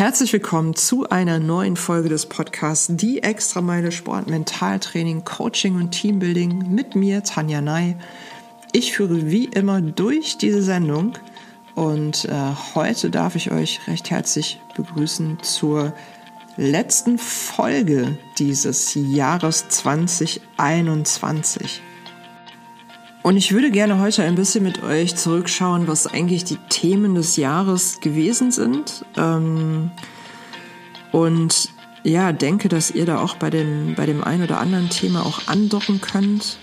Herzlich willkommen zu einer neuen Folge des Podcasts Die Extrameile Sport, Mentaltraining, Coaching und Teambuilding mit mir, Tanja Ney. Ich führe wie immer durch diese Sendung und äh, heute darf ich euch recht herzlich begrüßen zur letzten Folge dieses Jahres 2021. Und ich würde gerne heute ein bisschen mit euch zurückschauen, was eigentlich die Themen des Jahres gewesen sind. Ähm, und ja, denke, dass ihr da auch bei dem, bei dem einen oder anderen Thema auch andocken könnt,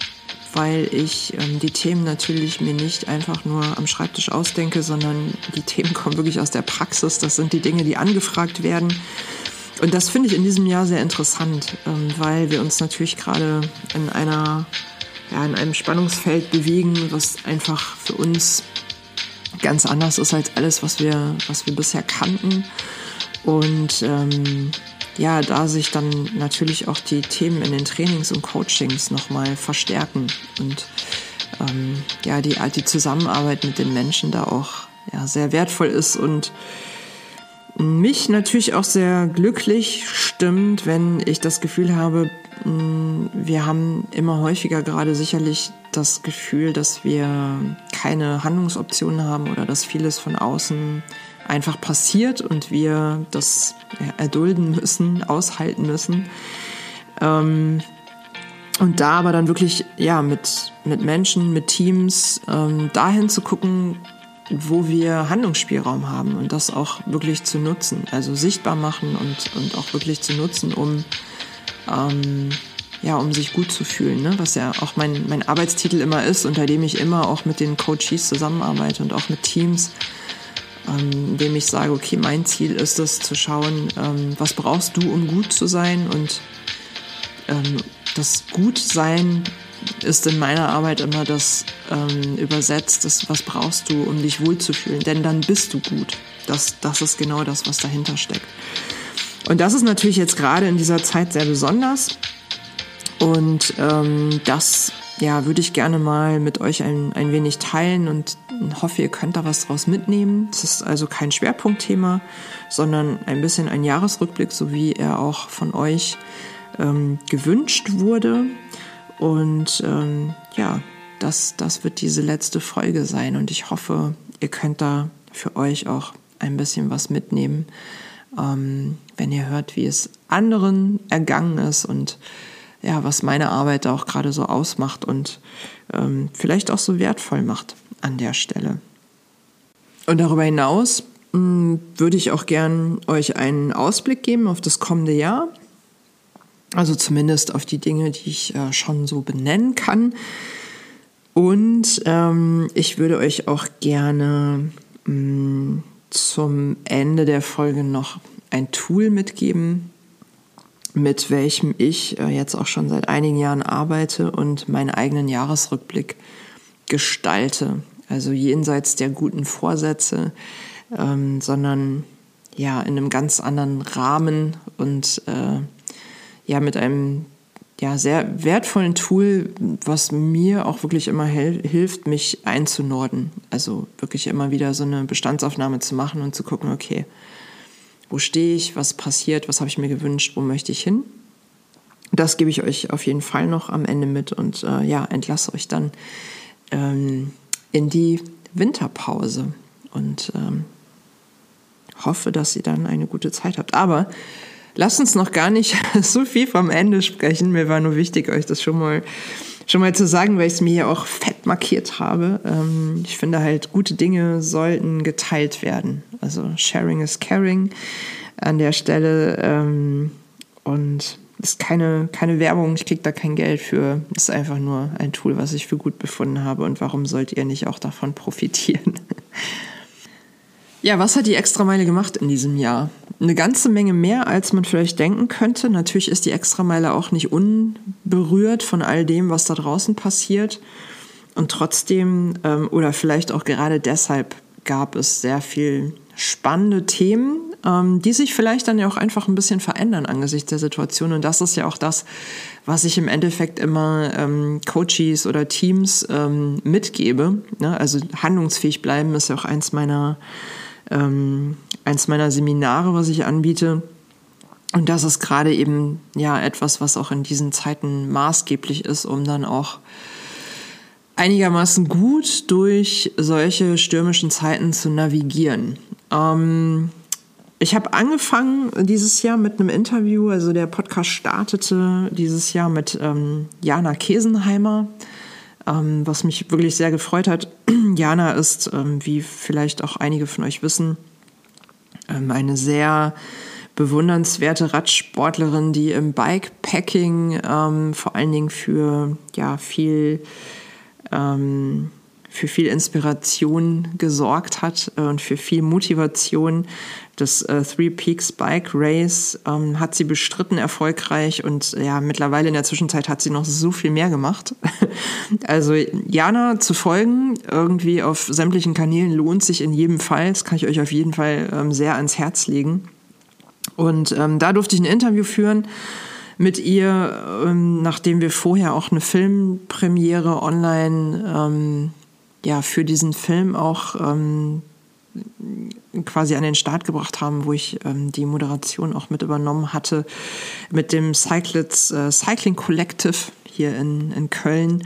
weil ich ähm, die Themen natürlich mir nicht einfach nur am Schreibtisch ausdenke, sondern die Themen kommen wirklich aus der Praxis. Das sind die Dinge, die angefragt werden. Und das finde ich in diesem Jahr sehr interessant, ähm, weil wir uns natürlich gerade in einer ja, in einem Spannungsfeld bewegen, was einfach für uns ganz anders ist als alles, was wir, was wir bisher kannten. Und ähm, ja, da sich dann natürlich auch die Themen in den Trainings und Coachings nochmal verstärken und ähm, ja, die, die Zusammenarbeit mit den Menschen da auch ja, sehr wertvoll ist und mich natürlich auch sehr glücklich stimmt, wenn ich das Gefühl habe, wir haben immer häufiger gerade sicherlich das Gefühl, dass wir keine Handlungsoptionen haben oder dass vieles von außen einfach passiert und wir das erdulden müssen, aushalten müssen. Ähm, und da aber dann wirklich, ja, mit, mit Menschen, mit Teams, ähm, dahin zu gucken, wo wir Handlungsspielraum haben und das auch wirklich zu nutzen, also sichtbar machen und, und auch wirklich zu nutzen, um ähm, ja, um sich gut zu fühlen, ne? was ja auch mein, mein Arbeitstitel immer ist, unter dem ich immer auch mit den Coaches zusammenarbeite und auch mit Teams, ähm, indem ich sage, okay, mein Ziel ist es zu schauen, ähm, was brauchst du, um gut zu sein und ähm, das Gutsein ist in meiner Arbeit immer das ähm, übersetzt, das, was brauchst du, um dich wohlzufühlen, denn dann bist du gut. Das, das ist genau das, was dahinter steckt. Und das ist natürlich jetzt gerade in dieser Zeit sehr besonders. Und ähm, das ja, würde ich gerne mal mit euch ein, ein wenig teilen und hoffe, ihr könnt da was draus mitnehmen. Es ist also kein Schwerpunktthema, sondern ein bisschen ein Jahresrückblick, so wie er auch von euch ähm, gewünscht wurde. Und ähm, ja, das, das wird diese letzte Folge sein und ich hoffe, ihr könnt da für euch auch ein bisschen was mitnehmen ähm, wenn ihr hört, wie es anderen ergangen ist und ja, was meine Arbeit auch gerade so ausmacht und ähm, vielleicht auch so wertvoll macht an der Stelle. Und darüber hinaus mh, hm, würde ich auch gern euch einen Ausblick geben auf das kommende Jahr. Also zumindest auf die Dinge, die ich äh, schon so benennen kann. Und ähm, ich würde euch auch gerne mh, hm, zum Ende der Folge noch ein Tool mitgeben, mit welchem ich äh, jetzt auch schon seit einigen Jahren arbeite und meinen eigenen Jahresrückblick gestalte. Also jenseits der guten Vorsätze, ähm, sondern ja in einem ganz anderen Rahmen und äh, ja mit einem ja, sehr wertvollen Tool, was mir auch wirklich immer hilft, mich einzunorden. Also wirklich immer wieder so eine Bestandsaufnahme zu machen und zu gucken, okay, wo stehe ich, was passiert, was habe ich mir gewünscht, wo möchte ich hin. Das gebe ich euch auf jeden Fall noch am Ende mit und äh, ja, entlasse euch dann ähm, in die Winterpause und ähm, hoffe, dass ihr dann eine gute Zeit habt. Aber lasst uns noch gar nicht so viel vom Ende sprechen. Mir war nur wichtig, euch das schon mal, schon mal zu sagen, weil ich es mir ja auch fett markiert habe. Ähm, ich finde halt, gute Dinge sollten geteilt werden. Also Sharing is Caring an der Stelle. Ähm, und ist keine, keine Werbung, ich kriege da kein Geld für. Ist einfach nur ein Tool, was ich für gut befunden habe. Und warum sollt ihr nicht auch davon profitieren? Ja, was hat die Extrameile gemacht in diesem Jahr? Eine ganze Menge mehr, als man vielleicht denken könnte. Natürlich ist die Extrameile auch nicht unberührt von all dem, was da draußen passiert. Und trotzdem, ähm, oder vielleicht auch gerade deshalb, gab es sehr viel spannende Themen, ähm, die sich vielleicht dann ja auch einfach ein bisschen verändern angesichts der Situation. Und das ist ja auch das, was ich im Endeffekt immer ähm, Coaches oder Teams ähm, mitgebe. Ne? Also handlungsfähig bleiben ist ja auch eins meiner ähm, eins meiner Seminare, was ich anbiete. Und das ist gerade eben ja etwas, was auch in diesen Zeiten maßgeblich ist, um dann auch einigermaßen gut durch solche stürmischen Zeiten zu navigieren. Ähm, ich habe angefangen dieses Jahr mit einem Interview, also der Podcast startete dieses Jahr mit ähm, Jana Kesenheimer, ähm, was mich wirklich sehr gefreut hat. Jana ist, ähm, wie vielleicht auch einige von euch wissen, ähm, eine sehr bewundernswerte Radsportlerin, die im Bikepacking ähm, vor allen Dingen für ja viel ähm, für viel Inspiration gesorgt hat äh, und für viel Motivation. Das äh, Three Peaks Bike Race ähm, hat sie bestritten erfolgreich und ja, mittlerweile in der Zwischenzeit hat sie noch so viel mehr gemacht. also Jana zu folgen, irgendwie auf sämtlichen Kanälen lohnt sich in jedem Fall. Das kann ich euch auf jeden Fall ähm, sehr ans Herz legen. Und ähm, da durfte ich ein Interview führen mit ihr, ähm, nachdem wir vorher auch eine Filmpremiere online ähm, ja, für diesen Film auch ähm, quasi an den Start gebracht haben, wo ich ähm, die Moderation auch mit übernommen hatte, mit dem Cyclits äh, Cycling Collective hier in, in Köln.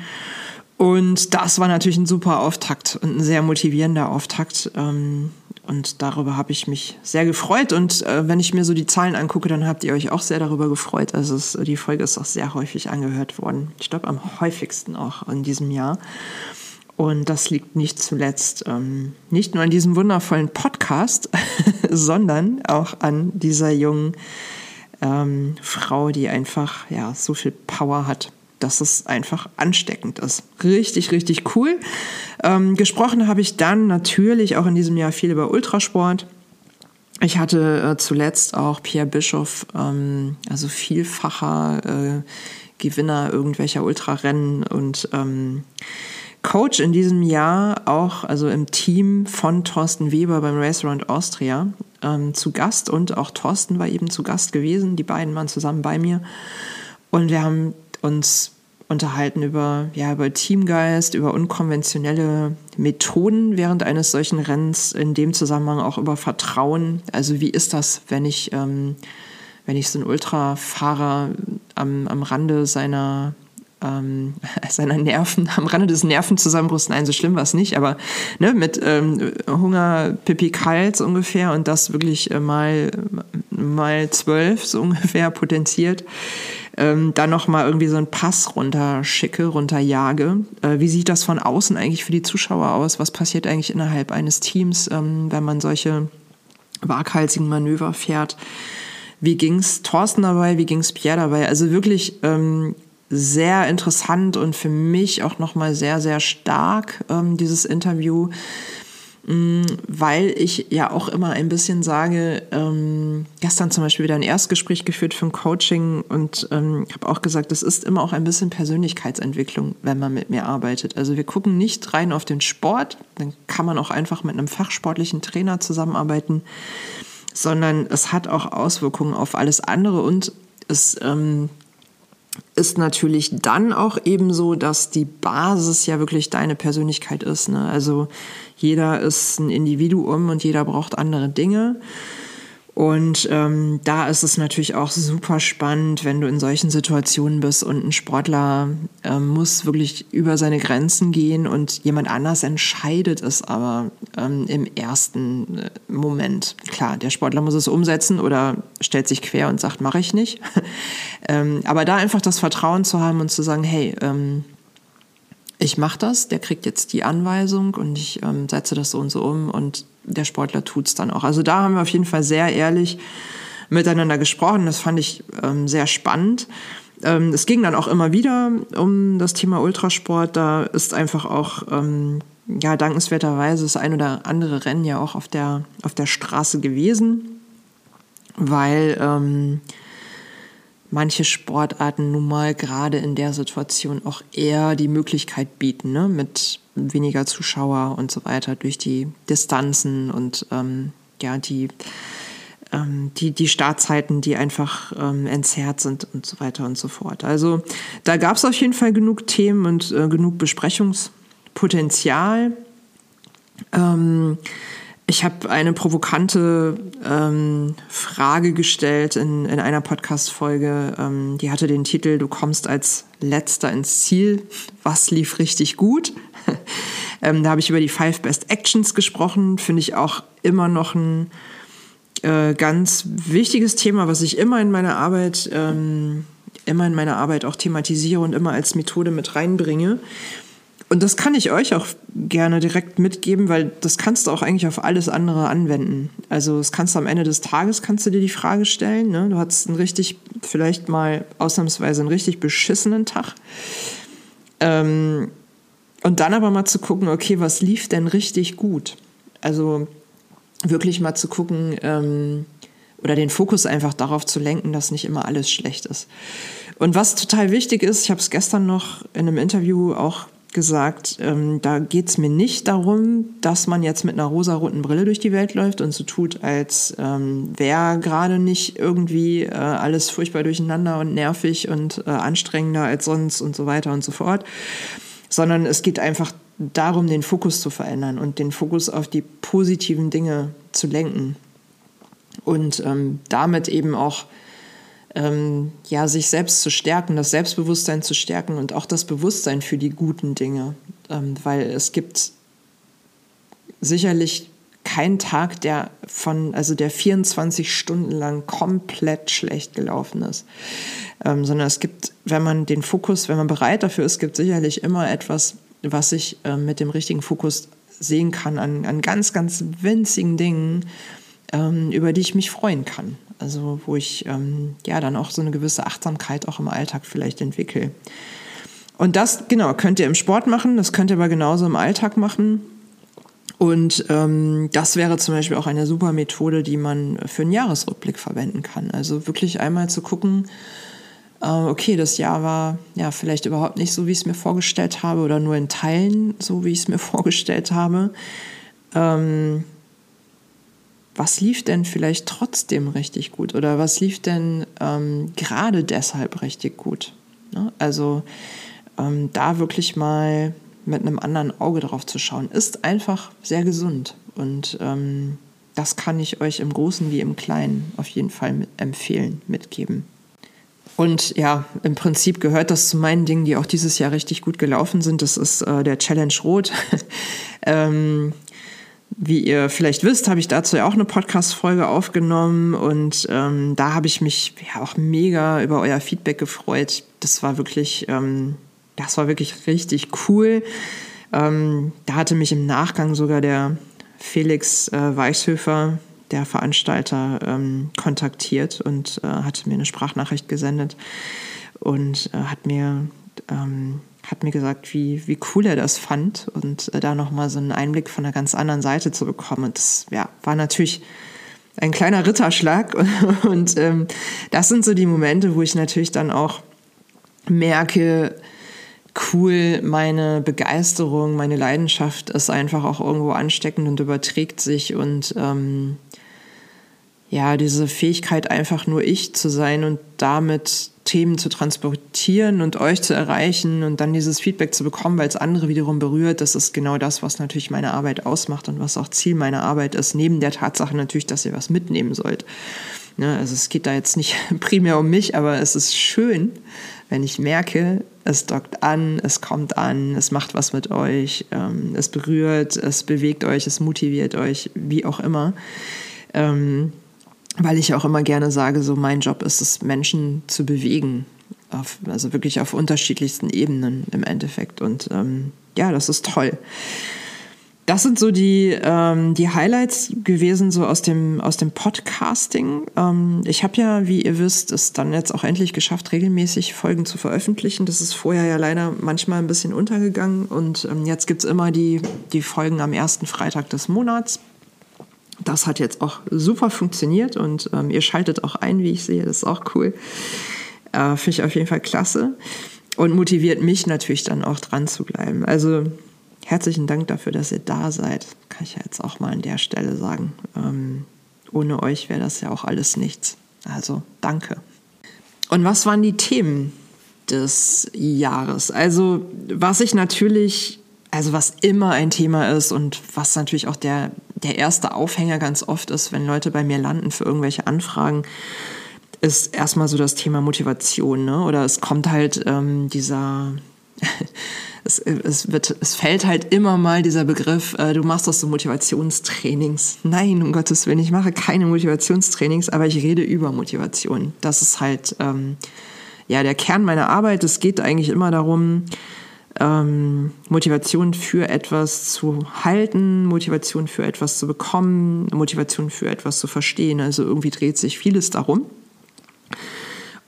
Und das war natürlich ein super Auftakt und ein sehr motivierender Auftakt. Ähm, und darüber habe ich mich sehr gefreut. Und äh, wenn ich mir so die Zahlen angucke, dann habt ihr euch auch sehr darüber gefreut. Also es, die Folge ist auch sehr häufig angehört worden. Ich glaube am häufigsten auch in diesem Jahr. Und das liegt nicht zuletzt ähm, nicht nur an diesem wundervollen Podcast, sondern auch an dieser jungen ähm, Frau, die einfach ja so viel Power hat dass es einfach ansteckend ist. Richtig, richtig cool. Ähm, gesprochen habe ich dann natürlich auch in diesem Jahr viel über Ultrasport. Ich hatte äh, zuletzt auch Pierre Bischoff, ähm, also vielfacher äh, Gewinner irgendwelcher Ultrarennen und ähm, Coach in diesem Jahr auch, also im Team von Thorsten Weber beim Race Around Austria ähm, zu Gast und auch Thorsten war eben zu Gast gewesen. Die beiden waren zusammen bei mir und wir haben uns unterhalten über, ja, über Teamgeist, über unkonventionelle Methoden während eines solchen Rennens, in dem Zusammenhang auch über Vertrauen. Also wie ist das, wenn ich, ähm, wenn ich so einen Ultrafahrer am, am Rande seiner ähm, seiner Nerven, am Rande des Nervenzusammenbruchs, nein, so schlimm war es nicht, aber ne, mit ähm, Hunger, Pipi kalt so ungefähr und das wirklich äh, mal, mal zwölf so ungefähr potenziert, ähm, dann nochmal irgendwie so einen Pass runterschicke, runterjage. Äh, wie sieht das von außen eigentlich für die Zuschauer aus? Was passiert eigentlich innerhalb eines Teams, ähm, wenn man solche waghalsigen Manöver fährt? Wie ging's Thorsten dabei? Wie ging's Pierre dabei? Also wirklich ähm, sehr interessant und für mich auch nochmal sehr, sehr stark, ähm, dieses Interview, mm, weil ich ja auch immer ein bisschen sage, ähm, gestern zum Beispiel wieder ein Erstgespräch geführt für ein Coaching und ähm, habe auch gesagt, es ist immer auch ein bisschen Persönlichkeitsentwicklung, wenn man mit mir arbeitet. Also wir gucken nicht rein auf den Sport, dann kann man auch einfach mit einem fachsportlichen Trainer zusammenarbeiten, sondern es hat auch Auswirkungen auf alles andere und es ähm, ist natürlich dann auch eben so, dass die Basis ja wirklich deine Persönlichkeit ist. Ne? Also jeder ist ein Individuum und jeder braucht andere Dinge. Und ähm, da ist es natürlich auch super spannend, wenn du in solchen Situationen bist und ein Sportler äh, muss wirklich über seine Grenzen gehen und jemand anders entscheidet es aber ähm, im ersten äh, Moment. Klar, der Sportler muss es umsetzen oder stellt sich quer und sagt, mache ich nicht. ähm, aber da einfach das Vertrauen zu haben und zu sagen, hey, ähm, ich mache das, der kriegt jetzt die Anweisung und ich ähm, setze das so und so um und der Sportler tut's dann auch. Also da haben wir auf jeden Fall sehr ehrlich miteinander gesprochen. Das fand ich ähm, sehr spannend. Ähm, es ging dann auch immer wieder um das Thema Ultrasport. Da ist einfach auch ähm, ja dankenswerterweise das ein oder andere Rennen ja auch auf der auf der Straße gewesen, weil ähm, manche Sportarten nun mal gerade in der Situation auch eher die Möglichkeit bieten, ne? mit weniger Zuschauer und so weiter, durch die Distanzen und ähm, ja, die, ähm, die, die Startzeiten, die einfach ähm, entzerrt sind und so weiter und so fort. Also da gab es auf jeden Fall genug Themen und äh, genug Besprechungspotenzial. Ähm, ich habe eine provokante ähm, Frage gestellt in, in einer Podcast-Folge. Ähm, die hatte den Titel Du kommst als Letzter ins Ziel. Was lief richtig gut? ähm, da habe ich über die Five Best Actions gesprochen. Finde ich auch immer noch ein äh, ganz wichtiges Thema, was ich immer in meiner Arbeit, ähm, immer in meiner Arbeit auch thematisiere und immer als Methode mit reinbringe. Und das kann ich euch auch gerne direkt mitgeben, weil das kannst du auch eigentlich auf alles andere anwenden. Also das kannst du am Ende des Tages, kannst du dir die Frage stellen. Ne? Du hattest einen richtig, vielleicht mal ausnahmsweise einen richtig beschissenen Tag. Ähm, und dann aber mal zu gucken, okay, was lief denn richtig gut? Also wirklich mal zu gucken ähm, oder den Fokus einfach darauf zu lenken, dass nicht immer alles schlecht ist. Und was total wichtig ist, ich habe es gestern noch in einem Interview auch gesagt, ähm, da geht es mir nicht darum, dass man jetzt mit einer rosaroten Brille durch die Welt läuft und so tut, als ähm, wäre gerade nicht irgendwie äh, alles furchtbar durcheinander und nervig und äh, anstrengender als sonst und so weiter und so fort, sondern es geht einfach darum, den Fokus zu verändern und den Fokus auf die positiven Dinge zu lenken und ähm, damit eben auch ähm, ja, sich selbst zu stärken, das Selbstbewusstsein zu stärken und auch das Bewusstsein für die guten Dinge. Ähm, weil es gibt sicherlich keinen Tag, der von, also der 24 Stunden lang komplett schlecht gelaufen ist. Ähm, sondern es gibt, wenn man den Fokus, wenn man bereit dafür ist, gibt sicherlich immer etwas, was ich äh, mit dem richtigen Fokus sehen kann an, an ganz, ganz winzigen Dingen, ähm, über die ich mich freuen kann. Also wo ich ähm, ja dann auch so eine gewisse Achtsamkeit auch im Alltag vielleicht entwickle. Und das, genau, könnt ihr im Sport machen, das könnt ihr aber genauso im Alltag machen. Und ähm, das wäre zum Beispiel auch eine super Methode, die man für einen Jahresrückblick verwenden kann. Also wirklich einmal zu gucken, äh, okay, das Jahr war ja vielleicht überhaupt nicht so, wie ich es mir vorgestellt habe oder nur in Teilen so, wie ich es mir vorgestellt habe. Ähm, was lief denn vielleicht trotzdem richtig gut oder was lief denn ähm, gerade deshalb richtig gut? Ne? Also ähm, da wirklich mal mit einem anderen Auge drauf zu schauen, ist einfach sehr gesund und ähm, das kann ich euch im Großen wie im Kleinen auf jeden Fall mit empfehlen, mitgeben. Und ja, im Prinzip gehört das zu meinen Dingen, die auch dieses Jahr richtig gut gelaufen sind. Das ist äh, der Challenge Rot. ähm, wie ihr vielleicht wisst, habe ich dazu ja auch eine Podcast-Folge aufgenommen und ähm, da habe ich mich ja auch mega über euer Feedback gefreut. Das war wirklich, ähm, das war wirklich richtig cool. Ähm, da hatte mich im Nachgang sogar der Felix äh, Weichshöfer, der Veranstalter, ähm, kontaktiert und äh, hatte mir eine Sprachnachricht gesendet und äh, hat mir ähm, hat mir gesagt, wie, wie cool er das fand und äh, da nochmal so einen Einblick von einer ganz anderen Seite zu bekommen. Und das ja, war natürlich ein kleiner Ritterschlag. Und ähm, das sind so die Momente, wo ich natürlich dann auch merke, cool, meine Begeisterung, meine Leidenschaft ist einfach auch irgendwo ansteckend und überträgt sich und ähm, ja, diese Fähigkeit, einfach nur ich zu sein und damit Themen zu transportieren und euch zu erreichen und dann dieses Feedback zu bekommen, weil es andere wiederum berührt, das ist genau das, was natürlich meine Arbeit ausmacht und was auch Ziel meiner Arbeit ist, neben der Tatsache natürlich, dass ihr was mitnehmen sollt. Ja, also es geht da jetzt nicht primär um mich, aber es ist schön, wenn ich merke, es dockt an, es kommt an, es macht was mit euch, ähm, es berührt, es bewegt euch, es motiviert euch, wie auch immer. Ähm, weil ich auch immer gerne sage, so mein Job ist es, Menschen zu bewegen. Auf, also wirklich auf unterschiedlichsten Ebenen im Endeffekt. Und ähm, ja, das ist toll. Das sind so die, ähm, die Highlights gewesen, so aus dem, aus dem Podcasting. Ähm, ich habe ja, wie ihr wisst, es dann jetzt auch endlich geschafft, regelmäßig Folgen zu veröffentlichen. Das ist vorher ja leider manchmal ein bisschen untergegangen. Und ähm, jetzt gibt's immer die, die Folgen am ersten Freitag des Monats. Das hat jetzt auch super funktioniert und ähm, ihr schaltet auch ein, wie ich sehe. Das ist auch cool. Äh, Finde ich auf jeden Fall klasse und motiviert mich natürlich dann auch dran zu bleiben. Also herzlichen Dank dafür, dass ihr da seid. Kann ich ja jetzt auch mal an der Stelle sagen. Ähm, ohne euch wäre das ja auch alles nichts. Also danke. Und was waren die Themen des Jahres? Also was ich natürlich, also was immer ein Thema ist und was natürlich auch der der erste Aufhänger ganz oft ist, wenn Leute bei mir landen für irgendwelche Anfragen, ist erstmal so das Thema Motivation. Ne? Oder es kommt halt ähm, dieser, es, es, wird, es fällt halt immer mal dieser Begriff, äh, du machst doch so Motivationstrainings. Nein, um Gottes Willen, ich mache keine Motivationstrainings, aber ich rede über Motivation. Das ist halt ähm, ja der Kern meiner Arbeit. Es geht eigentlich immer darum, ähm, Motivation für etwas zu halten, Motivation für etwas zu bekommen, Motivation für etwas zu verstehen. Also irgendwie dreht sich vieles darum.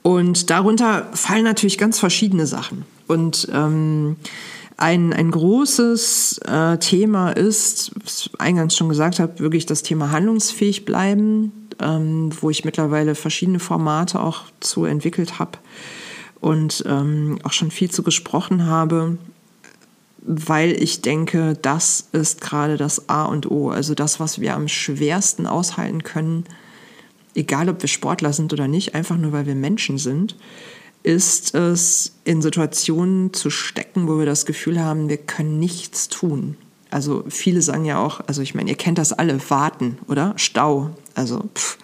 Und darunter fallen natürlich ganz verschiedene Sachen. Und ähm, ein, ein großes äh, Thema ist, was ich eingangs schon gesagt habe, wirklich das Thema handlungsfähig bleiben, ähm, wo ich mittlerweile verschiedene Formate auch zu entwickelt habe und ähm, auch schon viel zu gesprochen habe, weil ich denke, das ist gerade das A und O, also das, was wir am schwersten aushalten können, egal ob wir Sportler sind oder nicht, einfach nur weil wir Menschen sind, ist es, in Situationen zu stecken, wo wir das Gefühl haben, wir können nichts tun. Also viele sagen ja auch, also ich meine, ihr kennt das alle, warten, oder? Stau. Also pff,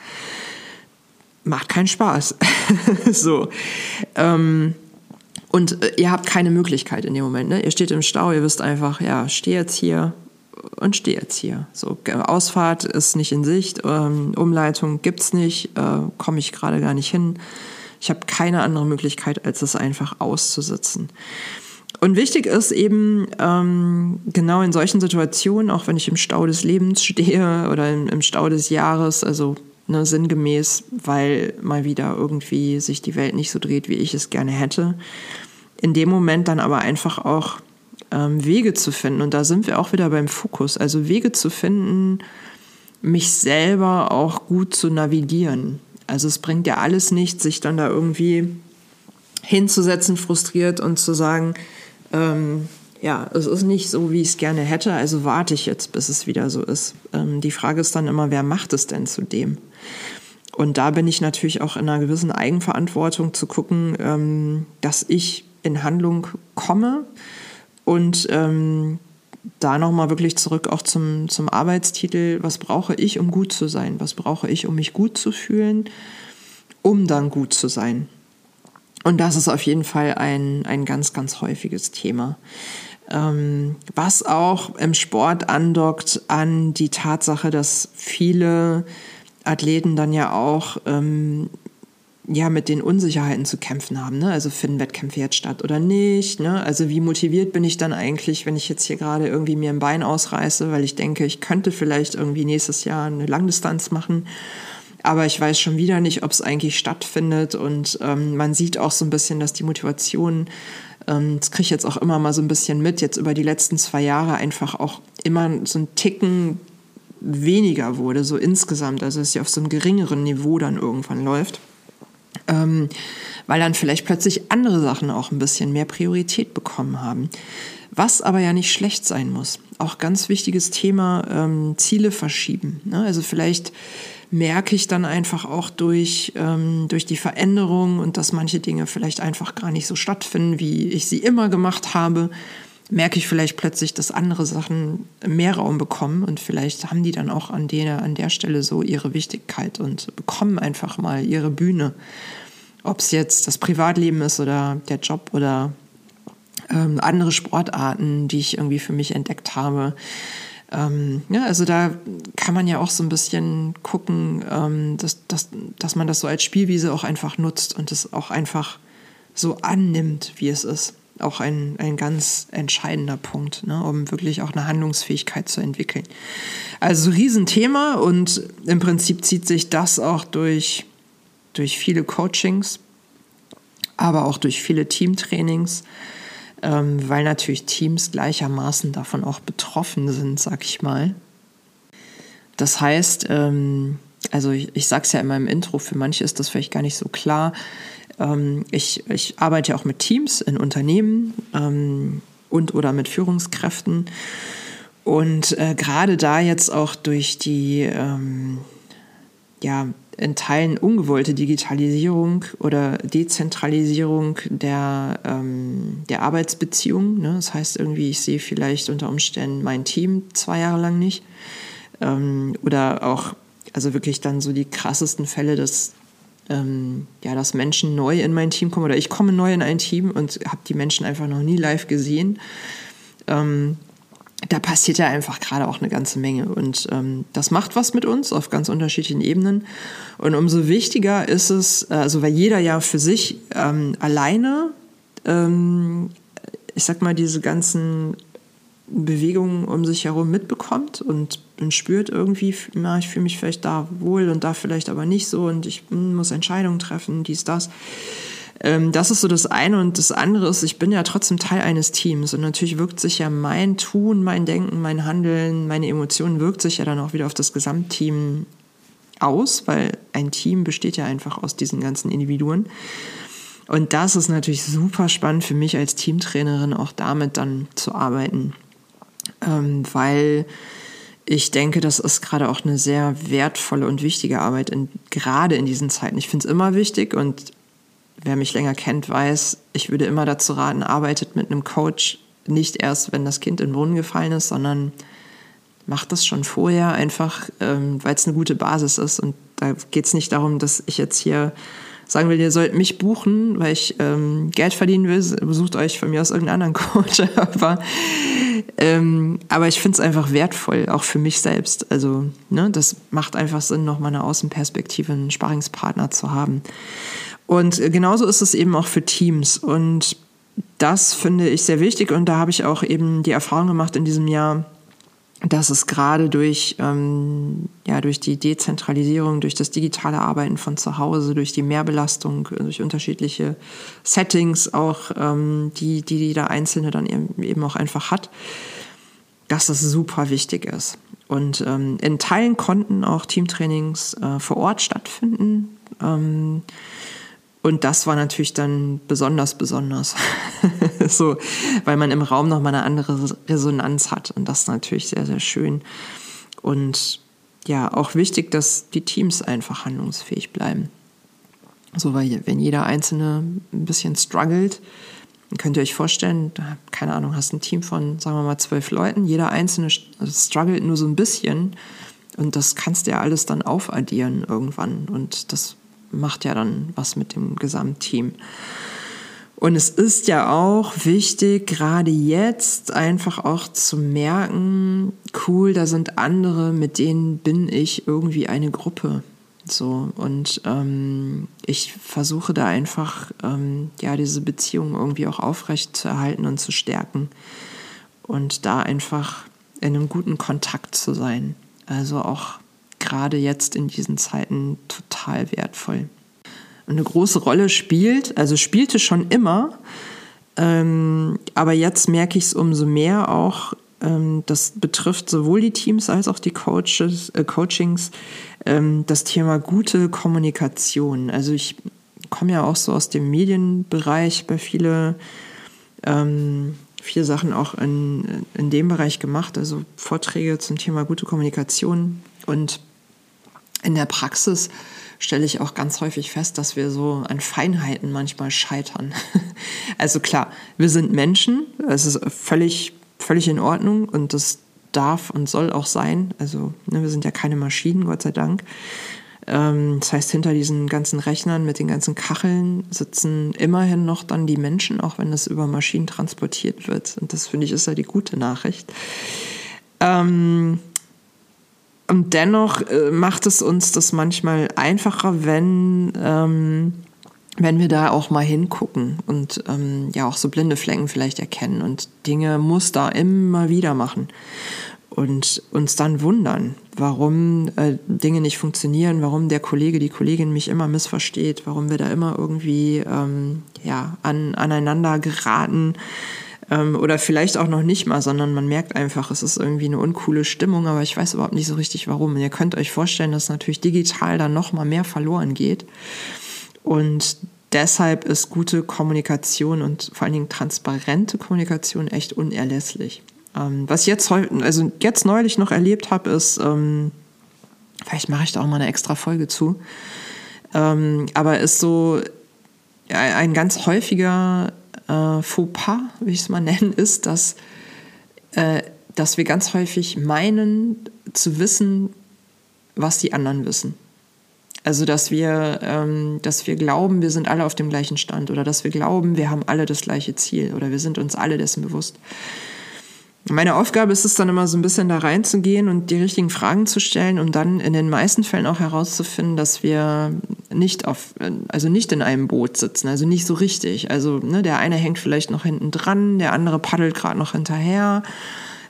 macht keinen Spaß. so. Ähm, und äh, ihr habt keine Möglichkeit in dem Moment. Ne? Ihr steht im Stau, ihr wisst einfach, ja, steh jetzt hier und steh jetzt hier. So, Ausfahrt ist nicht in Sicht, ähm, Umleitung gibt's nicht, äh, komme ich gerade gar nicht hin. Ich habe keine andere Möglichkeit, als es einfach auszusitzen. Und wichtig ist eben ähm, genau in solchen Situationen, auch wenn ich im Stau des Lebens stehe oder im, im Stau des Jahres, also ne, sinngemäß, weil mal wieder irgendwie sich die Welt nicht so dreht, wie ich es gerne hätte. In dem Moment dann aber einfach auch ähm, Wege zu finden. Und da sind wir auch wieder beim Fokus. Also Wege zu finden, mich selber auch gut zu navigieren. Also es bringt ja alles nichts, sich dann da irgendwie hinzusetzen, frustriert und zu sagen, ähm, ja, es ist nicht so, wie ich es gerne hätte, also warte ich jetzt, bis es wieder so ist. Ähm, die Frage ist dann immer, wer macht es denn zu dem? Und da bin ich natürlich auch in einer gewissen Eigenverantwortung zu gucken, ähm, dass ich in Handlung komme und ähm, da nochmal wirklich zurück auch zum, zum Arbeitstitel, was brauche ich, um gut zu sein? Was brauche ich, um mich gut zu fühlen, um dann gut zu sein? Und das ist auf jeden Fall ein, ein ganz, ganz häufiges Thema ähm, was auch im Sport andockt an die Tatsache, dass viele Athleten dann ja auch ähm, ja mit den Unsicherheiten zu kämpfen haben. Ne? Also finden Wettkämpfe jetzt statt oder nicht? Ne? Also wie motiviert bin ich dann eigentlich, wenn ich jetzt hier gerade irgendwie mir ein Bein ausreiße, weil ich denke, ich könnte vielleicht irgendwie nächstes Jahr eine Langdistanz machen. Aber ich weiß schon wieder nicht, ob es eigentlich stattfindet. Und ähm, man sieht auch so ein bisschen, dass die Motivation ähm, das kriege ich jetzt auch immer mal so ein bisschen mit, jetzt über die letzten zwei Jahre einfach auch immer so ein Ticken weniger wurde, so insgesamt, also dass sie auf so einem geringeren Niveau dann irgendwann läuft. Ähm, weil dann vielleicht plötzlich andere Sachen auch ein bisschen mehr Priorität bekommen haben. Was aber ja nicht schlecht sein muss. Auch ganz wichtiges Thema, ähm, Ziele verschieben. Ne? Also vielleicht merke ich dann einfach auch durch, ähm, durch die Veränderung und dass manche Dinge vielleicht einfach gar nicht so stattfinden, wie ich sie immer gemacht habe, merke ich vielleicht plötzlich, dass andere Sachen mehr Raum bekommen und vielleicht haben die dann auch an der, an der Stelle so ihre Wichtigkeit und bekommen einfach mal ihre Bühne. Ob es jetzt das Privatleben ist oder der Job oder ähm, andere Sportarten, die ich irgendwie für mich entdeckt habe. Ähm, ja, also da kann man ja auch so ein bisschen gucken, ähm, dass, dass, dass man das so als Spielwiese auch einfach nutzt und es auch einfach so annimmt, wie es ist. Auch ein, ein ganz entscheidender Punkt, ne, um wirklich auch eine Handlungsfähigkeit zu entwickeln. Also Riesenthema und im Prinzip zieht sich das auch durch, durch viele Coachings, aber auch durch viele Teamtrainings ähm, weil natürlich Teams gleichermaßen davon auch betroffen sind, sag ich mal. Das heißt, ähm, also ich, ich sage es ja in meinem Intro, für manche ist das vielleicht gar nicht so klar. Ähm, ich, ich arbeite ja auch mit Teams in Unternehmen ähm, und oder mit Führungskräften. Und äh, gerade da jetzt auch durch die ähm, ja, in Teilen ungewollte Digitalisierung oder Dezentralisierung der, ähm, der Arbeitsbeziehung. Ne? Das heißt irgendwie, ich sehe vielleicht unter Umständen mein Team zwei Jahre lang nicht. Ähm, oder auch, also wirklich dann so die krassesten Fälle, dass, ähm, ja, dass Menschen neu in mein Team kommen oder ich komme neu in ein Team und habe die Menschen einfach noch nie live gesehen. Ähm, da passiert ja einfach gerade auch eine ganze Menge. Und ähm, das macht was mit uns auf ganz unterschiedlichen Ebenen. Und umso wichtiger ist es, also weil jeder ja für sich ähm, alleine, ähm, ich sag mal, diese ganzen Bewegungen um sich herum mitbekommt und, und spürt irgendwie, na, ich fühle mich vielleicht da wohl und da vielleicht aber nicht so und ich hm, muss Entscheidungen treffen, dies, das. Ähm, das ist so das eine und das andere ist, ich bin ja trotzdem Teil eines Teams und natürlich wirkt sich ja mein Tun, mein Denken, mein Handeln, meine Emotionen wirkt sich ja dann auch wieder auf das Gesamtteam aus, weil ein Team besteht ja einfach aus diesen ganzen Individuen. Und das ist natürlich super spannend für mich als Teamtrainerin, auch damit dann zu arbeiten, ähm, weil ich denke, das ist gerade auch eine sehr wertvolle und wichtige Arbeit, in, gerade in diesen Zeiten. Ich finde es immer wichtig und wer mich länger kennt, weiß, ich würde immer dazu raten, arbeitet mit einem Coach nicht erst, wenn das Kind in den Brunnen gefallen ist, sondern macht das schon vorher, einfach ähm, weil es eine gute Basis ist. Und da geht es nicht darum, dass ich jetzt hier sagen will, ihr sollt mich buchen, weil ich ähm, Geld verdienen will, besucht euch von mir aus irgendeinen anderen Coach. aber, ähm, aber ich finde es einfach wertvoll, auch für mich selbst. Also ne, das macht einfach Sinn, nochmal eine Außenperspektive, einen Sparringspartner zu haben. Und genauso ist es eben auch für Teams. Und das finde ich sehr wichtig. Und da habe ich auch eben die Erfahrung gemacht in diesem Jahr, dass es gerade durch, ähm, ja, durch die Dezentralisierung, durch das digitale Arbeiten von zu Hause, durch die Mehrbelastung, durch unterschiedliche Settings auch, ähm, die, die jeder Einzelne dann eben auch einfach hat, dass das super wichtig ist. Und ähm, in Teilen konnten auch Teamtrainings äh, vor Ort stattfinden. Ähm, und das war natürlich dann besonders besonders. so, weil man im Raum nochmal eine andere Resonanz hat. Und das ist natürlich sehr, sehr schön. Und ja, auch wichtig, dass die Teams einfach handlungsfähig bleiben. So, weil wenn jeder Einzelne ein bisschen struggelt, könnt ihr euch vorstellen, keine Ahnung, hast ein Team von, sagen wir mal, zwölf Leuten, jeder Einzelne struggelt nur so ein bisschen. Und das kannst du ja alles dann aufaddieren irgendwann. Und das macht ja dann was mit dem Gesamtteam. Und es ist ja auch wichtig, gerade jetzt einfach auch zu merken, cool, da sind andere, mit denen bin ich irgendwie eine Gruppe. So, und ähm, ich versuche da einfach, ähm, ja, diese Beziehung irgendwie auch aufrecht zu erhalten und zu stärken. Und da einfach in einem guten Kontakt zu sein. Also auch gerade jetzt in diesen Zeiten total wertvoll. Eine große Rolle spielt, also spielte schon immer, ähm, aber jetzt merke ich es umso mehr auch. Ähm, das betrifft sowohl die Teams als auch die Coaches, äh, Coachings, ähm, das Thema gute Kommunikation. Also ich komme ja auch so aus dem Medienbereich bei viele ähm, viele Sachen auch in, in dem Bereich gemacht, also Vorträge zum Thema gute Kommunikation und in der Praxis stelle ich auch ganz häufig fest, dass wir so an Feinheiten manchmal scheitern. also klar, wir sind Menschen, es ist völlig, völlig in Ordnung und das darf und soll auch sein. Also ne, wir sind ja keine Maschinen, Gott sei Dank. Ähm, das heißt, hinter diesen ganzen Rechnern mit den ganzen Kacheln sitzen immerhin noch dann die Menschen, auch wenn das über Maschinen transportiert wird. Und das finde ich ist ja die gute Nachricht. Ähm, und dennoch äh, macht es uns das manchmal einfacher, wenn, ähm, wenn wir da auch mal hingucken und ähm, ja auch so blinde Flecken vielleicht erkennen und Dinge, Muster immer wieder machen und uns dann wundern, warum äh, Dinge nicht funktionieren, warum der Kollege, die Kollegin mich immer missversteht, warum wir da immer irgendwie ähm, ja, an, aneinander geraten ähm, oder vielleicht auch noch nicht mal, sondern man merkt einfach, es ist irgendwie eine uncoole Stimmung, aber ich weiß überhaupt nicht so richtig warum. Und ihr könnt euch vorstellen, dass natürlich digital dann noch mal mehr verloren geht. Und deshalb ist gute Kommunikation und vor allen Dingen transparente Kommunikation echt unerlässlich. Ähm, was ich jetzt also jetzt neulich noch erlebt habe, ist, ähm, vielleicht mache ich da auch mal eine extra Folge zu, ähm, aber ist so ein ganz häufiger äh, Fauxpas, wie ich es mal nennen, ist, dass äh, dass wir ganz häufig meinen zu wissen, was die anderen wissen. Also dass wir, ähm, dass wir glauben, wir sind alle auf dem gleichen Stand oder dass wir glauben, wir haben alle das gleiche Ziel oder wir sind uns alle dessen bewusst. Meine Aufgabe ist es dann immer so ein bisschen da reinzugehen und die richtigen Fragen zu stellen und dann in den meisten Fällen auch herauszufinden, dass wir nicht auf, also nicht in einem Boot sitzen, also nicht so richtig. Also ne, der eine hängt vielleicht noch hinten dran, der andere paddelt gerade noch hinterher.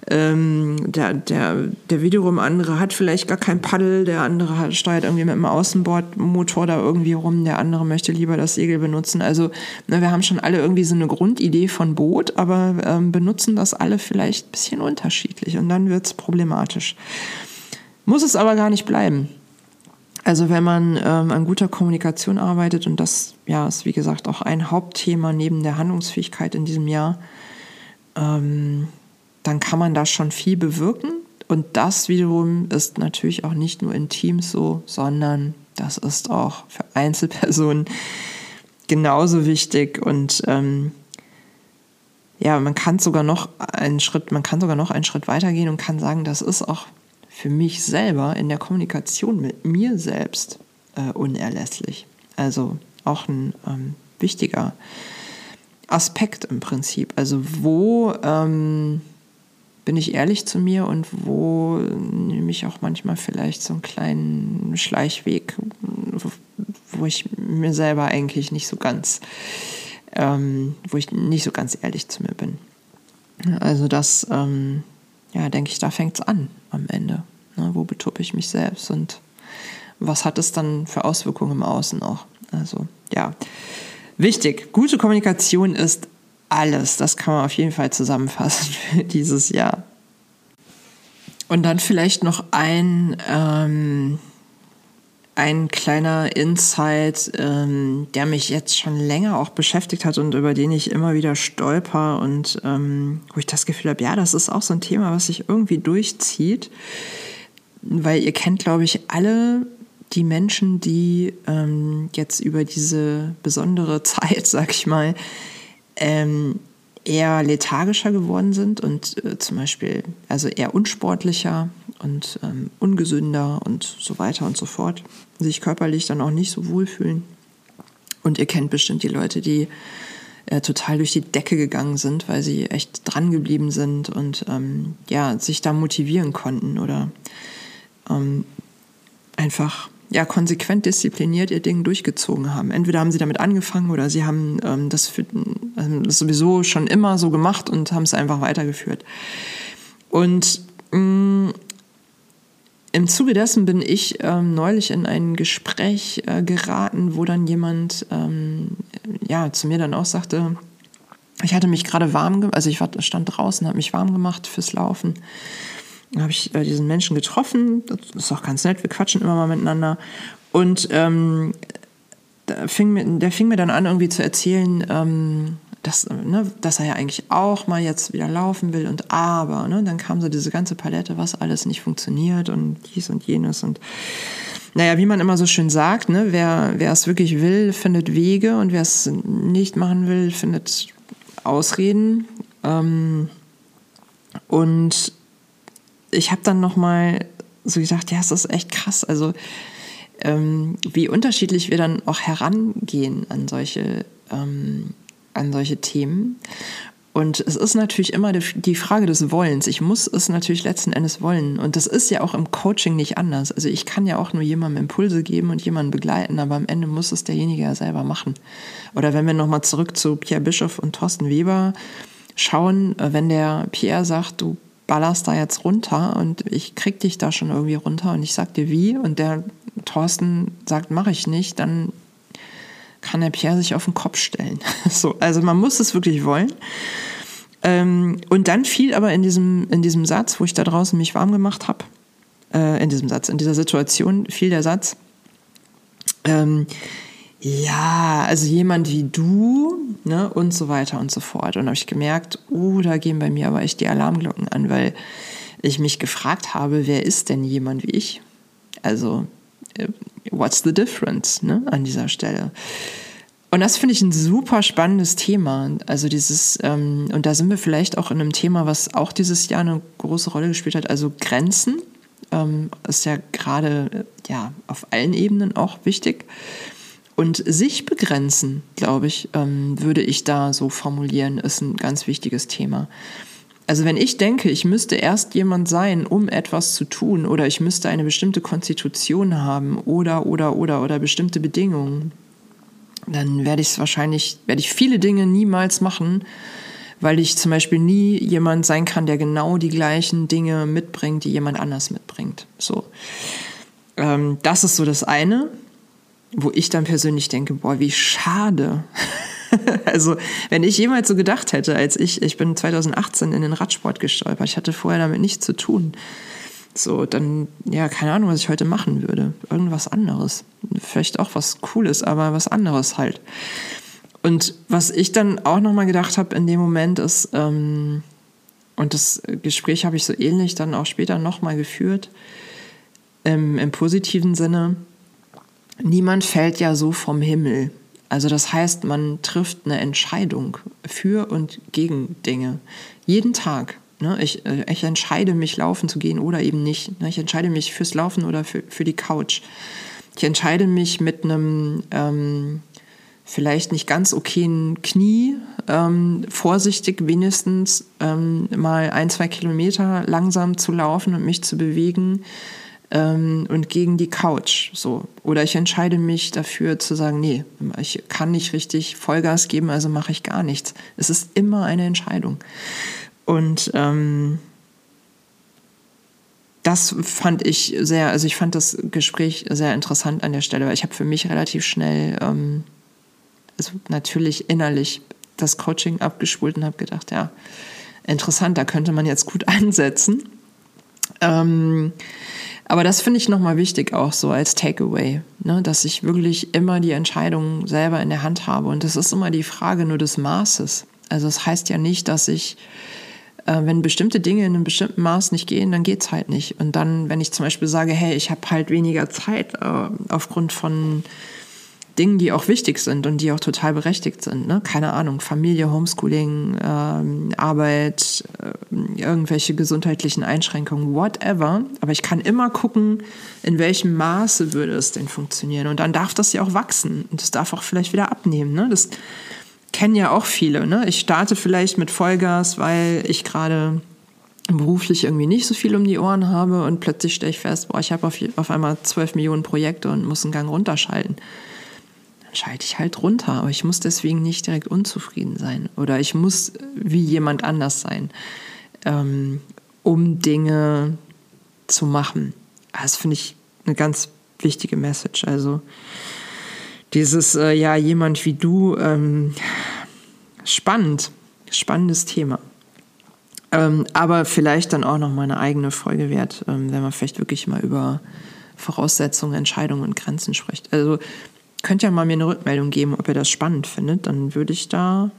Ähm, der, der, der wiederum andere hat vielleicht gar kein Paddel, der andere steuert irgendwie mit einem Außenbordmotor da irgendwie rum, der andere möchte lieber das Segel benutzen. Also ne, wir haben schon alle irgendwie so eine Grundidee von Boot, aber ähm, benutzen das alle vielleicht ein bisschen unterschiedlich und dann wird es problematisch. Muss es aber gar nicht bleiben. Also wenn man ähm, an guter Kommunikation arbeitet, und das ja, ist wie gesagt auch ein Hauptthema neben der Handlungsfähigkeit in diesem Jahr, ähm, dann kann man da schon viel bewirken. Und das wiederum ist natürlich auch nicht nur in Teams so, sondern das ist auch für Einzelpersonen genauso wichtig. Und ähm, ja, man kann sogar noch einen Schritt, man kann sogar noch einen Schritt weitergehen und kann sagen, das ist auch für mich selber in der Kommunikation mit mir selbst äh, unerlässlich. Also auch ein ähm, wichtiger Aspekt im Prinzip. Also wo ähm, bin ich ehrlich zu mir und wo nehme ich auch manchmal vielleicht so einen kleinen Schleichweg, wo ich mir selber eigentlich nicht so ganz, ähm, wo ich nicht so ganz ehrlich zu mir bin. Also das, ähm, ja, denke ich, da fängt es an am Ende. Ne? Wo betuppe ich mich selbst und was hat es dann für Auswirkungen im Außen auch? Also ja, wichtig. Gute Kommunikation ist alles. Das kann man auf jeden Fall zusammenfassen für dieses Jahr. Und dann vielleicht noch ein, ähm, ein kleiner Insight, ähm, der mich jetzt schon länger auch beschäftigt hat und über den ich immer wieder stolper und ähm, wo ich das Gefühl habe, ja, das ist auch so ein Thema, was sich irgendwie durchzieht. Weil ihr kennt, glaube ich, alle die Menschen, die ähm, jetzt über diese besondere Zeit, sag ich mal, ähm, eher lethargischer geworden sind und äh, zum Beispiel also eher unsportlicher und ähm, ungesünder und so weiter und so fort, sich körperlich dann auch nicht so wohlfühlen. Und ihr kennt bestimmt die Leute, die äh, total durch die Decke gegangen sind, weil sie echt dran geblieben sind und ähm, ja, sich da motivieren konnten oder ähm, einfach ja, konsequent diszipliniert ihr Ding durchgezogen haben. Entweder haben sie damit angefangen oder sie haben ähm, das, für, ähm, das sowieso schon immer so gemacht und haben es einfach weitergeführt. Und mh, mm, im Zuge dessen bin ich ähm, neulich in ein Gespräch äh, geraten, wo dann jemand ähm, ja, zu mir dann auch sagte, ich hatte mich gerade warm, also ich stand draußen, habe mich warm gemacht fürs Laufen dann habe ich äh, diesen Menschen getroffen. Das ist auch ganz nett, wir quatschen immer mal miteinander. Und ähm, da fing mir, der fing mir dann an, irgendwie zu erzählen, ähm, dass, ne, dass er ja eigentlich auch mal jetzt wieder laufen will und aber, ne, dann kam so diese ganze Palette, was alles nicht funktioniert und dies und jenes und naja, wie man immer so schön sagt, ne, wer, wer es wirklich will, findet Wege und wer es nicht machen will, findet Ausreden. Ähm, und ich habe dann noch mal so gedacht, ja, es ist echt krass. Also ähm, wie unterschiedlich wir dann auch herangehen an solche, ähm, an solche Themen. Und es ist natürlich immer die Frage des Wollens. Ich muss es natürlich letzten Endes wollen. Und das ist ja auch im Coaching nicht anders. Also ich kann ja auch nur jemandem Impulse geben und jemanden begleiten, aber am Ende muss es derjenige ja selber machen. Oder wenn wir nochmal zurück zu Pierre Bischoff und Thorsten Weber schauen, äh, wenn der Pierre sagt, du ballerst da jetzt runter und ich krieg dich da schon irgendwie runter und ich sag dir wie und der Thorsten sagt, mache ich nicht, dann kann der Pierre sich auf den Kopf stellen. so, also man muss es wirklich wollen. Ähm, und dann fiel aber in diesem, in diesem Satz, wo ich da draußen mich warm gemacht habe, äh, in diesem Satz, in dieser Situation fiel der Satz, ähm, ja, also jemand wie du, ne, und so weiter und so fort. Und habe ich gemerkt, oh, da gehen bei mir aber echt die Alarmglocken an, weil ich mich gefragt habe, wer ist denn jemand wie ich? Also, äh, what's the difference, ne, an dieser Stelle? Und das finde ich ein super spannendes Thema. Also dieses, ähm, und da sind wir vielleicht auch in einem Thema, was auch dieses Jahr eine große Rolle gespielt hat, also Grenzen. Ähm, ist ja gerade ja, auf allen Ebenen auch wichtig. Und sich begrenzen, glaube ich, ähm, würde ich da so formulieren, ist ein ganz wichtiges Thema. Also wenn ich denke, ich müsste erst jemand sein, um etwas zu tun, oder ich müsste eine bestimmte Konstitution haben, oder, oder, oder, oder bestimmte Bedingungen, dann werde ich es wahrscheinlich, werde ich viele Dinge niemals machen, weil ich zum Beispiel nie jemand sein kann, der genau die gleichen Dinge mitbringt, die jemand anders mitbringt. So, ähm, das ist so das eine, wo ich dann persönlich denke, boah, wie schade. also, wenn ich jemals so gedacht hätte, als ich, ich bin 2018 in den Radsport gestolpert, ich hatte vorher damit nichts zu tun. So, dann, ja, keine Ahnung, was ich heute machen würde. Irgendwas anderes. Vielleicht auch was Cooles, aber was anderes halt. Und was ich dann auch nochmal gedacht habe in dem Moment ist, ähm, und das Gespräch habe ich so ähnlich dann auch später nochmal geführt, ähm, im positiven Sinne, niemand fällt ja so vom Himmel. Also das heißt, man trifft eine Entscheidung für und gegen Dinge. Jeden Tag. Ne? Ich, äh, ich entscheide mich, laufen zu gehen oder eben nicht. Ne? Ich entscheide mich fürs Laufen oder für, für die Couch. Ich entscheide mich mit einem ähm, vielleicht nicht ganz okayen Knie, ähm, vorsichtig wenigstens ähm, mal ein, zwei Kilometer langsam zu laufen und mich zu bewegen ähm, und gegen die Couch. So. Oder ich entscheide mich dafür zu sagen, nee, ich kann nicht richtig Vollgas geben, also mache ich gar nichts. Es ist immer eine Entscheidung. Und ähm, das fand ich sehr, also ich fand das Gespräch sehr interessant an der Stelle, weil ich habe für mich relativ schnell, ähm, also natürlich innerlich das Coaching abgespult und habe gedacht, ja, interessant, da könnte man jetzt gut ansetzen. Ähm, aber das finde ich nochmal wichtig auch so als Takeaway, ne? dass ich wirklich immer die Entscheidung selber in der Hand habe. Und das ist immer die Frage nur des Maßes. Also es das heißt ja nicht, dass ich äh, wenn bestimmte Dinge in einem bestimmten Maß nicht gehen, dann geht's halt nicht. Und dann, wenn ich zum Beispiel sage, hey, ich habe halt weniger Zeit äh, aufgrund von Dingen, die auch wichtig sind und die auch total berechtigt sind. Ne? Keine Ahnung, Familie, Homeschooling, ähm, Arbeit, äh, irgendwelche gesundheitlichen Einschränkungen, whatever. Aber ich kann immer gucken, in welchem Maße würde es denn funktionieren. Und dann darf das ja auch wachsen und es darf auch vielleicht wieder abnehmen. Ne? Das kennen ja auch viele. Ne? Ich starte vielleicht mit Vollgas, weil ich gerade beruflich irgendwie nicht so viel um die Ohren habe und plötzlich stelle ich fest, boah, ich habe auf, auf einmal zwölf Millionen Projekte und muss einen Gang runterschalten. Dann schalte ich halt runter, aber ich muss deswegen nicht direkt unzufrieden sein oder ich muss wie jemand anders sein, ähm, um Dinge zu machen. Das finde ich eine ganz wichtige Message. Also dieses, äh, ja, jemand wie du, ähm, spannend, spannendes Thema. Ähm, aber vielleicht dann auch noch mal eine eigene Folge wert, ähm, wenn man vielleicht wirklich mal über Voraussetzungen, Entscheidungen und Grenzen spricht. Also könnt ihr mal mir eine Rückmeldung geben, ob ihr das spannend findet, dann würde ich da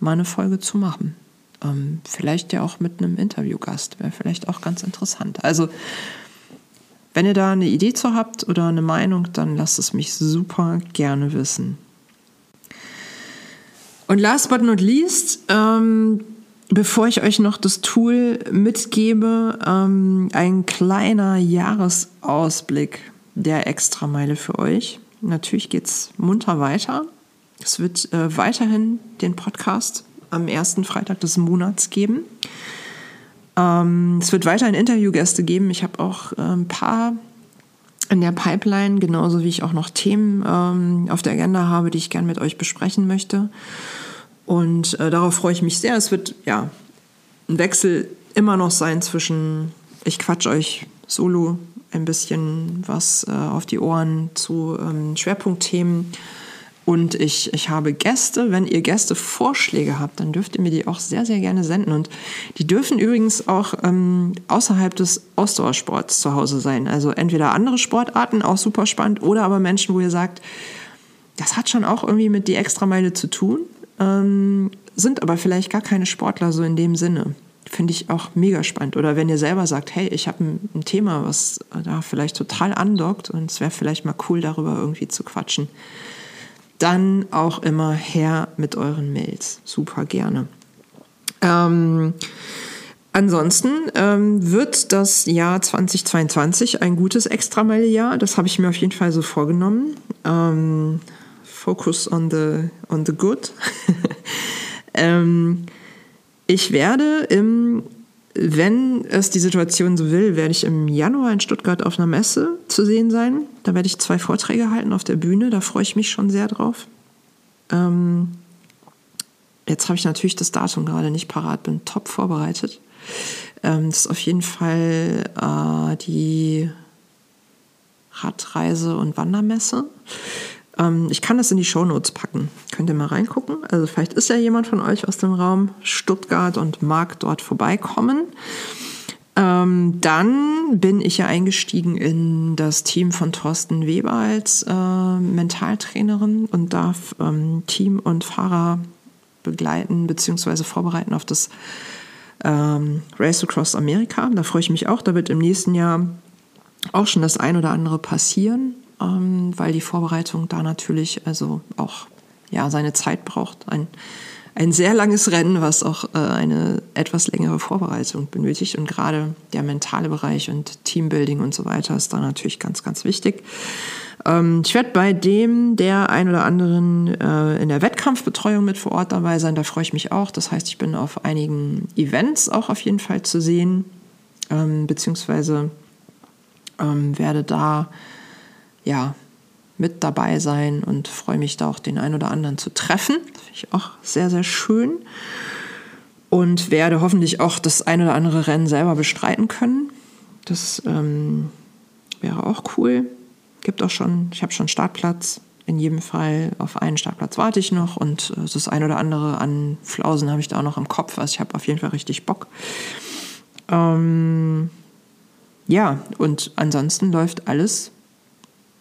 mal eine Folge zu machen. Ähm, vielleicht ja auch mit einem Interviewgast, wäre vielleicht auch ganz interessant. Also wenn ihr da eine Idee zu habt oder eine Meinung, dann lasst es mich super gerne wissen. Und last but not least, ähm, bevor ich euch noch das Tool mitgebe, ähm, ein kleiner Jahresausblick der Extrameile für euch. Natürlich geht es munter weiter. Es wird äh, weiterhin den Podcast am ersten Freitag des Monats geben. Ähm, es wird weiterhin Interviewgäste geben. Ich habe auch äh, ein paar in der Pipeline, genauso wie ich auch noch Themen ähm, auf der Agenda habe, die ich gerne mit euch besprechen möchte. Und äh, darauf freue ich mich sehr. Es wird ja ein Wechsel immer noch sein zwischen, ich quatsch euch solo ein bisschen was äh, auf die Ohren zu ähm, Schwerpunktthemen und ich, ich habe Gäste. Wenn ihr Gästevorschläge habt, dann dürft ihr mir die auch sehr, sehr gerne senden. Und die dürfen übrigens auch ähm, außerhalb des Ausdauersports zu Hause sein. Also entweder andere Sportarten, auch super spannend, oder aber Menschen, wo ihr sagt, das hat schon auch irgendwie mit die Extrameile zu tun, ähm, sind aber vielleicht gar keine Sportler so in dem Sinne. Finde ich auch mega spannend. Oder wenn ihr selber sagt, hey, ich habe ein, ein Thema, was da vielleicht total andockt und es wäre vielleicht mal cool, darüber irgendwie zu quatschen dann auch immer her mit euren Mails. Super gerne. Ähm, ansonsten ähm, wird das Jahr 2022 ein gutes Extrameile-Jahr. Das habe ich mir auf jeden Fall so vorgenommen. Ähm, focus on the, on the good. ähm, ich werde im wenn es die Situation so will, werde ich im Januar in Stuttgart auf einer Messe zu sehen sein. Da werde ich zwei Vorträge halten auf der Bühne. Da freue ich mich schon sehr drauf. Ähm, jetzt habe ich natürlich das Datum gerade nicht parat, bin top vorbereitet. Ähm, das ist auf jeden Fall äh, die Radreise- und Wandermesse. Ähm, ich kann das in die Shownotes packen. Könnt ihr mal reingucken. Also vielleicht ist ja jemand von euch aus dem Raum Stuttgart und mag dort vorbeikommen. Ähm, dann bin ich ja eingestiegen in das Team von Thorsten Weber als äh, Mentaltrainerin und darf ähm, Team und Fahrer begleiten bzw. vorbereiten auf das ähm, Race Across America. Da freue ich mich auch. Da wird im nächsten Jahr auch schon das ein oder andere passieren ähm, weil die Vorbereitung da natürlich also auch ja, seine Zeit braucht. Ein, ein sehr langes Rennen, was auch äh, eine etwas längere Vorbereitung benötigt. Und gerade der mentale Bereich und Teambuilding und so weiter ist da natürlich ganz, ganz wichtig. Ähm, ich werde bei dem der ein oder anderen äh, in der Wettkampfbetreuung mit vor Ort dabei sein. Da freue ich mich auch. Das heißt, ich bin auf einigen Events auch auf jeden Fall zu sehen, ähm, beziehungsweise ähm, werde da ja, mit dabei sein und freue mich da auch den einen oder anderen zu treffen. Finde ich auch sehr, sehr schön. Und werde hoffentlich auch das ein oder andere Rennen selber bestreiten können. Das ähm, wäre auch cool. Gibt auch schon, ich habe schon Startplatz. In jedem Fall auf einen Startplatz warte ich noch und äh, das ein oder andere an Flausen habe ich da auch noch im Kopf. Also ich habe auf jeden Fall richtig Bock. Ähm, ja, und ansonsten läuft alles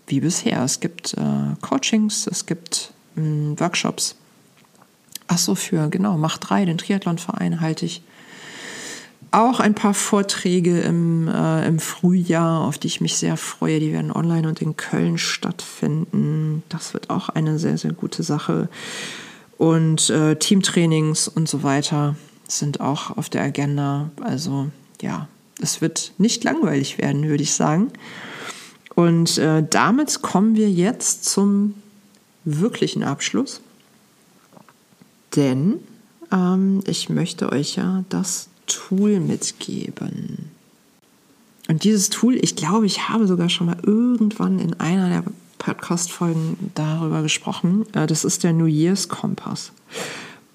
wie bisher. Es gibt äh, Coachings, es gibt mh, hm, Workshops. Ach so, für, genau, Mach 3, den Triathlonverein, halte ich auch ein paar Vorträge im, äh, im Frühjahr, auf die ich mich sehr freue. Die werden online und in Köln stattfinden. Das wird auch eine sehr, sehr gute Sache. Und äh, Teamtrainings und so weiter sind auch auf der Agenda. Also ja, es wird nicht langweilig werden, würde ich sagen. Und äh, damit kommen wir jetzt zum wirklichen Abschluss. Denn ähm, ich möchte euch ja das Tool mitgeben. Und dieses Tool, ich glaube, ich habe sogar schon mal irgendwann in einer der Podcast-Folgen darüber gesprochen. Äh, das ist der New Year's Kompass.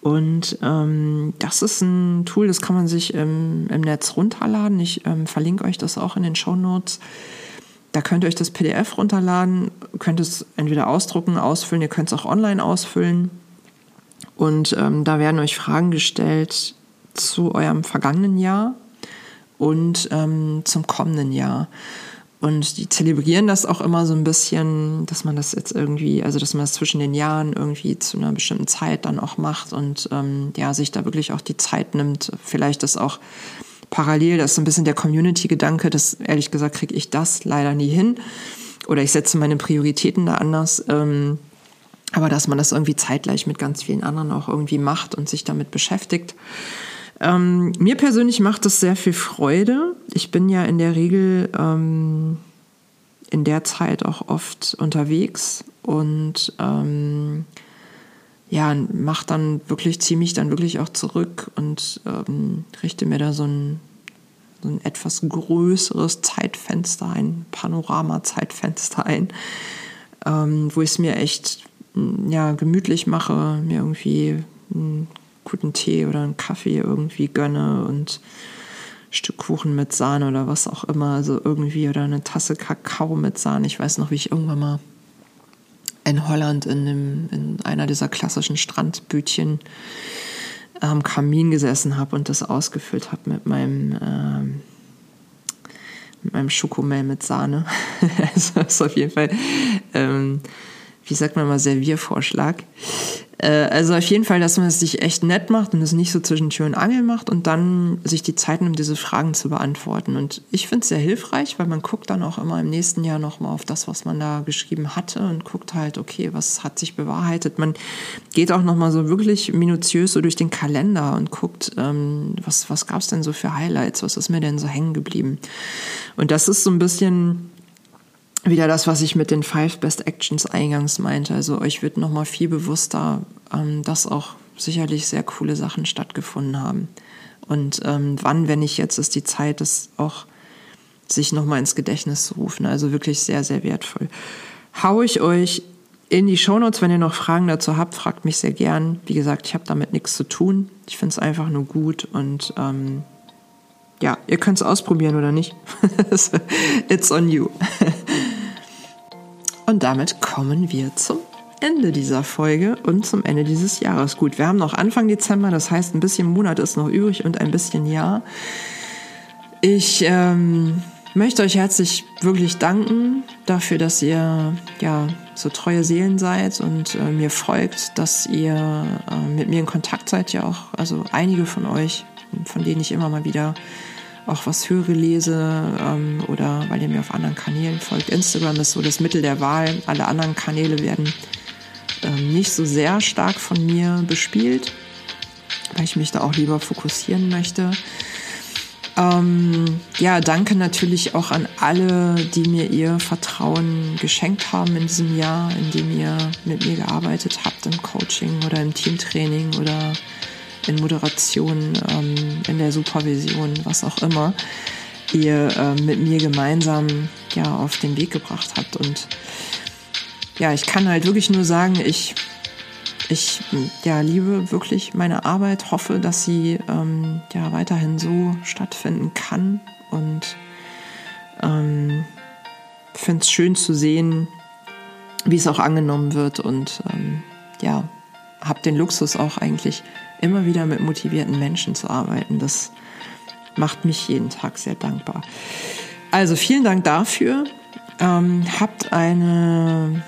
Und ähm, das ist ein Tool, das kann man sich im, im Netz runterladen. Ich ähm, verlinke euch das auch in den Show Notes. Da könnt ihr euch das PDF runterladen, könnt es entweder ausdrucken, ausfüllen, ihr könnt es auch online ausfüllen. Und ähm, da werden euch Fragen gestellt zu eurem vergangenen Jahr und ähm, zum kommenden Jahr. Und die zelebrieren das auch immer so ein bisschen, dass man das jetzt irgendwie, also dass man das zwischen den Jahren irgendwie zu einer bestimmten Zeit dann auch macht und ähm, ja, sich da wirklich auch die Zeit nimmt, vielleicht das auch parallel, das ist so ein bisschen der Community-Gedanke, das ehrlich gesagt kriege ich das leider nie hin. Oder ich setze meine Prioritäten da anders. Ähm, aber dass man das irgendwie zeitgleich mit ganz vielen anderen auch irgendwie macht und sich damit beschäftigt. Ähm, mir persönlich macht das sehr viel Freude. Ich bin ja in der Regel ähm, in der Zeit auch oft unterwegs und ähm, ja, mach dann wirklich, ziehe mich dann wirklich auch zurück und ähm, richte mir da so ein, so ein etwas größeres Zeitfenster ein, Panorama-Zeitfenster ein, ähm, wo ich es mir echt mm, ja, gemütlich mache, mir irgendwie einen guten Tee oder einen Kaffee irgendwie gönne und ein Stück Kuchen mit Sahne oder was auch immer, also irgendwie oder eine Tasse Kakao mit Sahne. Ich weiß noch, wie ich irgendwann mal in Holland in, dem, in einer dieser klassischen Strandbütchen am Kamin gesessen habe und das ausgefüllt habe mit meinem ähm, mit meinem Schokomel mit Sahne. also ist auf jeden Fall ähm, wie sagt man mal, Serviervorschlag. Äh, also auf jeden Fall, dass man es sich echt nett macht und es nicht so zwischen Tür und Angel macht und dann sich die Zeit nimmt, diese Fragen zu beantworten. Und ich finde es sehr hilfreich, weil man guckt dann auch immer im nächsten Jahr nochmal auf das, was man da geschrieben hatte und guckt halt, okay, was hat sich bewahrheitet. Man geht auch nochmal so wirklich minutiös so durch den Kalender und guckt, ähm, was, was gab es denn so für Highlights, was ist mir denn so hängen geblieben. Und das ist so ein bisschen wieder das, was ich mit den Five Best Actions eingangs meinte. Also euch wird nochmal viel bewusster, ähm, dass auch sicherlich sehr coole Sachen stattgefunden haben. Und ähm, wann, wenn nicht jetzt, ist die Zeit, das auch sich nochmal ins Gedächtnis zu rufen. Also wirklich sehr, sehr wertvoll. Hau ich euch in die Shownotes, wenn ihr noch Fragen dazu habt, fragt mich sehr gern. Wie gesagt, ich habe damit nichts zu tun. Ich finde es einfach nur gut und ähm, ja, ihr könnt es ausprobieren oder nicht. It's on you. Und damit kommen wir zum Ende dieser Folge und zum Ende dieses Jahres. Gut, wir haben noch Anfang Dezember, das heißt, ein bisschen Monat ist noch übrig und ein bisschen Jahr. Ich ähm, möchte euch herzlich wirklich danken dafür, dass ihr ja so treue Seelen seid und äh, mir folgt, dass ihr äh, mit mir in Kontakt seid, ja auch, also einige von euch, von denen ich immer mal wieder auch was höre, lese ähm, oder weil ihr mir auf anderen Kanälen folgt. Instagram ist so das Mittel der Wahl. Alle anderen Kanäle werden ähm, nicht so sehr stark von mir bespielt, weil ich mich da auch lieber fokussieren möchte. Ähm, ja, danke natürlich auch an alle, die mir ihr Vertrauen geschenkt haben in diesem Jahr, in dem ihr mit mir gearbeitet habt im Coaching oder im Teamtraining oder in Moderation, ähm, in der Supervision, was auch immer, ihr äh, mit mir gemeinsam ja auf den Weg gebracht habt. Und ja, ich kann halt wirklich nur sagen, ich, ich ja, liebe wirklich meine Arbeit, hoffe, dass sie ähm, ja weiterhin so stattfinden kann und ähm, finde es schön zu sehen, wie es auch angenommen wird und ähm, ja, habe den Luxus auch eigentlich immer wieder mit motivierten Menschen zu arbeiten. Das macht mich jeden Tag sehr dankbar. Also vielen Dank dafür. Ähm, habt eine,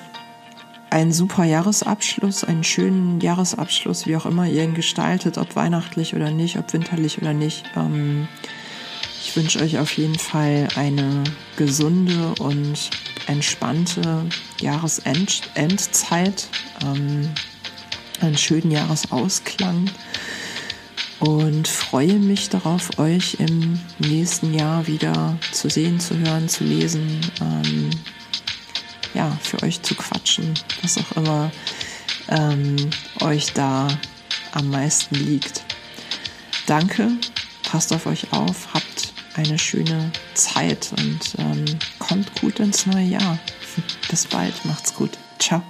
einen super Jahresabschluss, einen schönen Jahresabschluss, wie auch immer ihr ihn gestaltet, ob weihnachtlich oder nicht, ob winterlich oder nicht. Ähm, ich wünsche euch auf jeden Fall eine gesunde und entspannte Jahresendzeit. Ähm, einen schönen Jahresausklang und freue mich darauf, euch im nächsten Jahr wieder zu sehen, zu hören, zu lesen, ähm, ja, für euch zu quatschen, was auch immer ähm, euch da am meisten liegt. Danke, passt auf euch auf, habt eine schöne Zeit und ähm, kommt gut ins neue Jahr. Bis bald, macht's gut. Ciao.